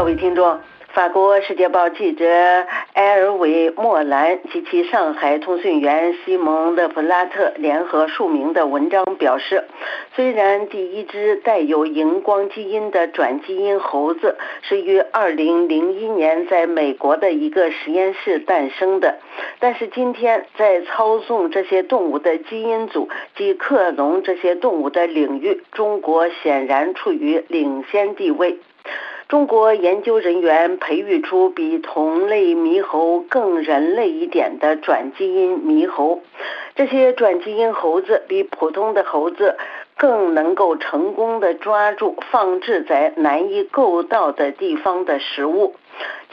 各位听众。法国《世界报》记者埃尔维·莫兰及其上海通讯员西蒙·勒普拉特联合署名的文章表示，虽然第一只带有荧光基因的转基因猴子是于2001年在美国的一个实验室诞生的，但是今天在操纵这些动物的基因组及克隆这些动物的领域，中国显然处于领先地位。中国研究人员培育出比同类猕猴更人类一点的转基因猕猴，这些转基因猴子比普通的猴子更能够成功的抓住放置在难以够到的地方的食物。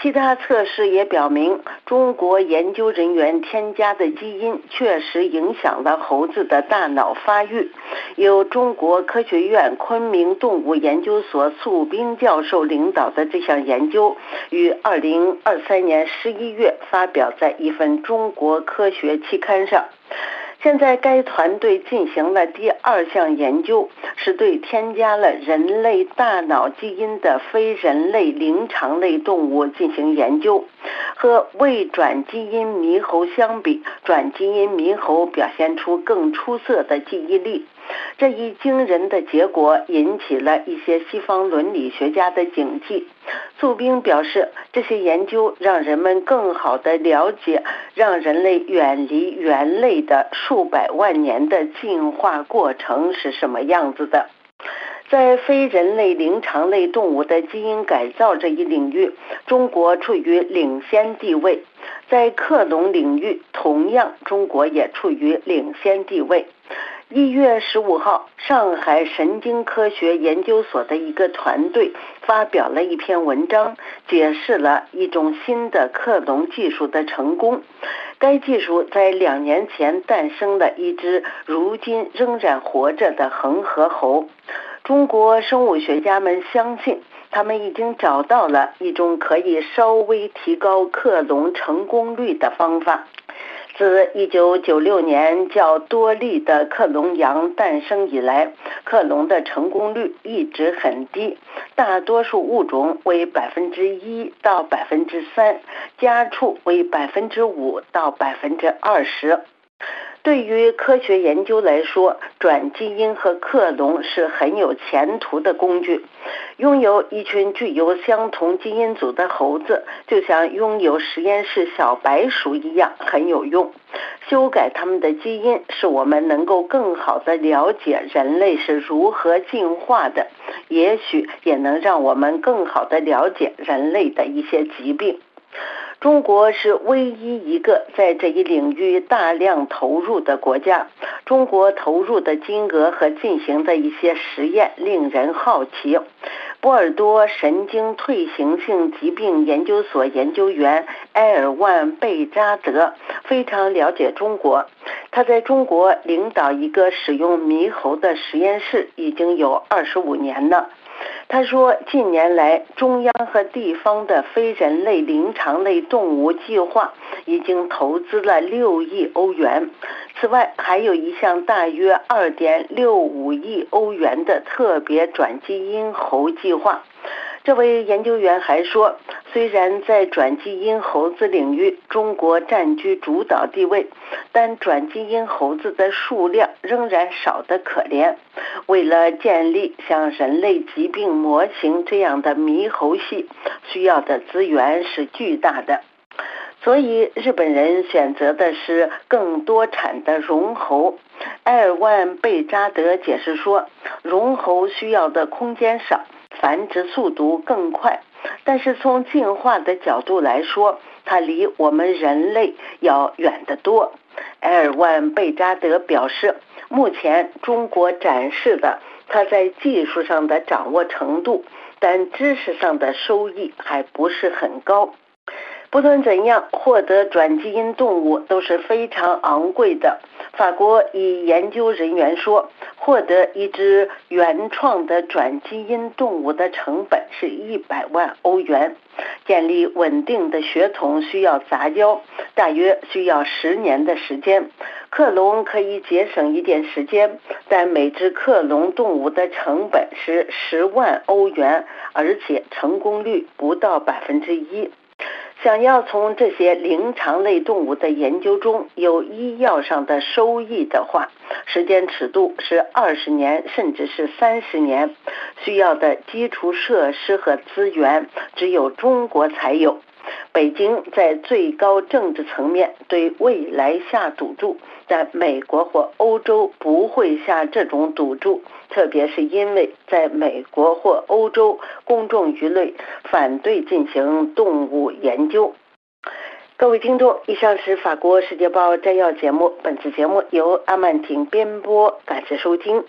其他测试也表明，中国研究人员添加的基因确实影响了猴子的大脑发育。由中国科学院昆明动物研究所素斌教授领导的这项研究，于二零二三年十一月发表在一份中国科学期刊上。现在，该团队进行了第二项研究，是对添加了人类大脑基因的非人类灵长类动物进行研究。和未转基因猕猴相比，转基因猕猴表现出更出色的记忆力。这一惊人的结果引起了一些西方伦理学家的警惕。素兵表示，这些研究让人们更好地了解让人类远离猿类的数百万年的进化过程是什么样子的。在非人类灵长类动物的基因改造这一领域，中国处于领先地位；在克隆领域，同样中国也处于领先地位。一月十五号，上海神经科学研究所的一个团队发表了一篇文章，解释了一种新的克隆技术的成功。该技术在两年前诞生了一只如今仍然活着的恒河猴。中国生物学家们相信，他们已经找到了一种可以稍微提高克隆成功率的方法。自1996年较多例的克隆羊诞生以来，克隆的成功率一直很低，大多数物种为百分之一到百分之三，家畜为百分之五到百分之二十。对于科学研究来说，转基因和克隆是很有前途的工具。拥有一群具有相同基因组的猴子，就像拥有实验室小白鼠一样很有用。修改它们的基因，使我们能够更好地了解人类是如何进化的，也许也能让我们更好地了解人类的一些疾病。中国是唯一一个在这一领域大量投入的国家。中国投入的金额和进行的一些实验令人好奇。波尔多神经退行性疾病研究所研究员埃尔万贝扎德非常了解中国，他在中国领导一个使用猕猴的实验室已经有二十五年了。他说，近年来，中央和地方的非人类灵长类动物计划已经投资了六亿欧元。此外，还有一项大约二点六五亿欧元的特别转基因猴计划。这位研究员还说，虽然在转基因猴子领域中国占据主导地位，但转基因猴子的数量仍然少得可怜。为了建立像人类疾病模型这样的猕猴系，需要的资源是巨大的。所以，日本人选择的是更多产的绒猴。埃尔万贝扎德解释说，绒猴需要的空间少。繁殖速度更快，但是从进化的角度来说，它离我们人类要远得多。埃尔万贝扎德表示，目前中国展示的它在技术上的掌握程度，但知识上的收益还不是很高。不论怎样，获得转基因动物都是非常昂贵的。法国一研究人员说，获得一只原创的转基因动物的成本是一百万欧元。建立稳定的血统需要杂交，大约需要十年的时间。克隆可以节省一点时间，但每只克隆动物的成本是十万欧元，而且成功率不到百分之一。想要从这些灵长类动物的研究中有医药上的收益的话，时间尺度是二十年，甚至是三十年。需要的基础设施和资源只有中国才有。北京在最高政治层面对未来下赌注，但美国或欧洲不会下这种赌注，特别是因为在美国或欧洲，公众舆论反对进行动物研究。各位听众，以上是法国《世界报》摘要节目，本次节目由阿曼婷编播，感谢收听。